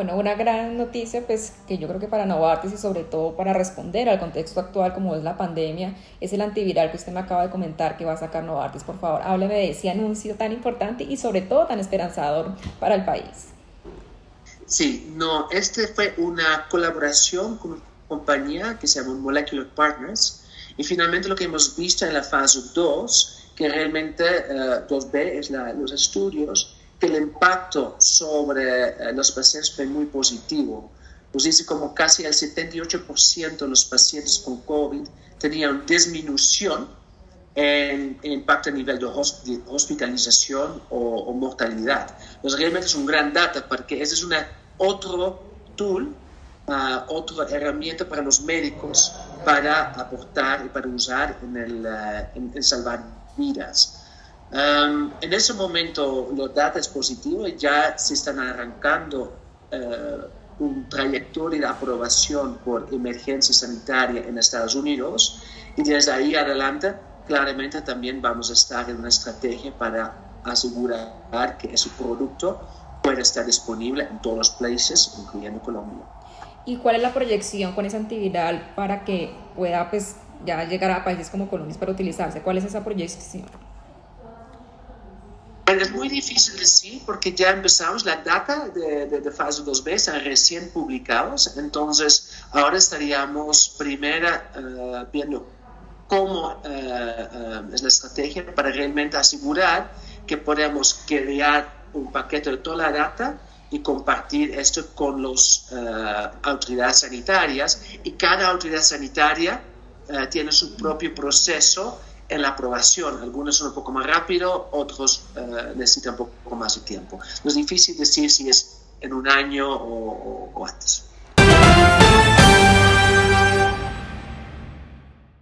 Bueno, una gran noticia, pues que yo creo que para Novartis y sobre todo para responder al contexto actual como es la pandemia, es el antiviral que usted me acaba de comentar que va a sacar Novartis. Por favor, hábleme de ese anuncio tan importante y sobre todo tan esperanzador para el país. Sí, no, este fue una colaboración con una compañía que se llama Molecular Partners y finalmente lo que hemos visto en la fase 2, que realmente 2B eh, es los estudios, que el impacto sobre eh, los pacientes fue muy positivo. Pues dice como casi el 78% de los pacientes con COVID tenían disminución en, impacto a nivel de hospitalización o, mortalidad. Pues realmente es un gran dato porque ese es una, otro tool, uh, otra herramienta para los médicos para aportar y para usar en, el, uh, en salvar vidas. Um, en ese momento los datos positivos ya se están arrancando uh, un trayectoria de aprobación por emergencia sanitaria en Estados Unidos y desde ahí adelante claramente también vamos a estar en una estrategia para asegurar que ese producto pueda estar disponible en todos los países, incluyendo Colombia. ¿Y cuál es la proyección con ese antiviral para que pueda pues ya llegar a países como Colombia para utilizarse? ¿Cuál es esa proyección? Es muy difícil decir porque ya empezamos, la data de, de, fase 2B están recién publicados, entonces ahora estaríamos primero eh, viendo cómo eh, eh, es la estrategia para realmente asegurar que podemos crear un paquete de toda la data y compartir esto con las autoridades sanitarias. Y cada autoridad sanitaria tiene su propio proceso en la aprobación. Algunos son un poco más rápido, otros uh, necesitan un poco más de tiempo. Es difícil decir si es en un año o antes.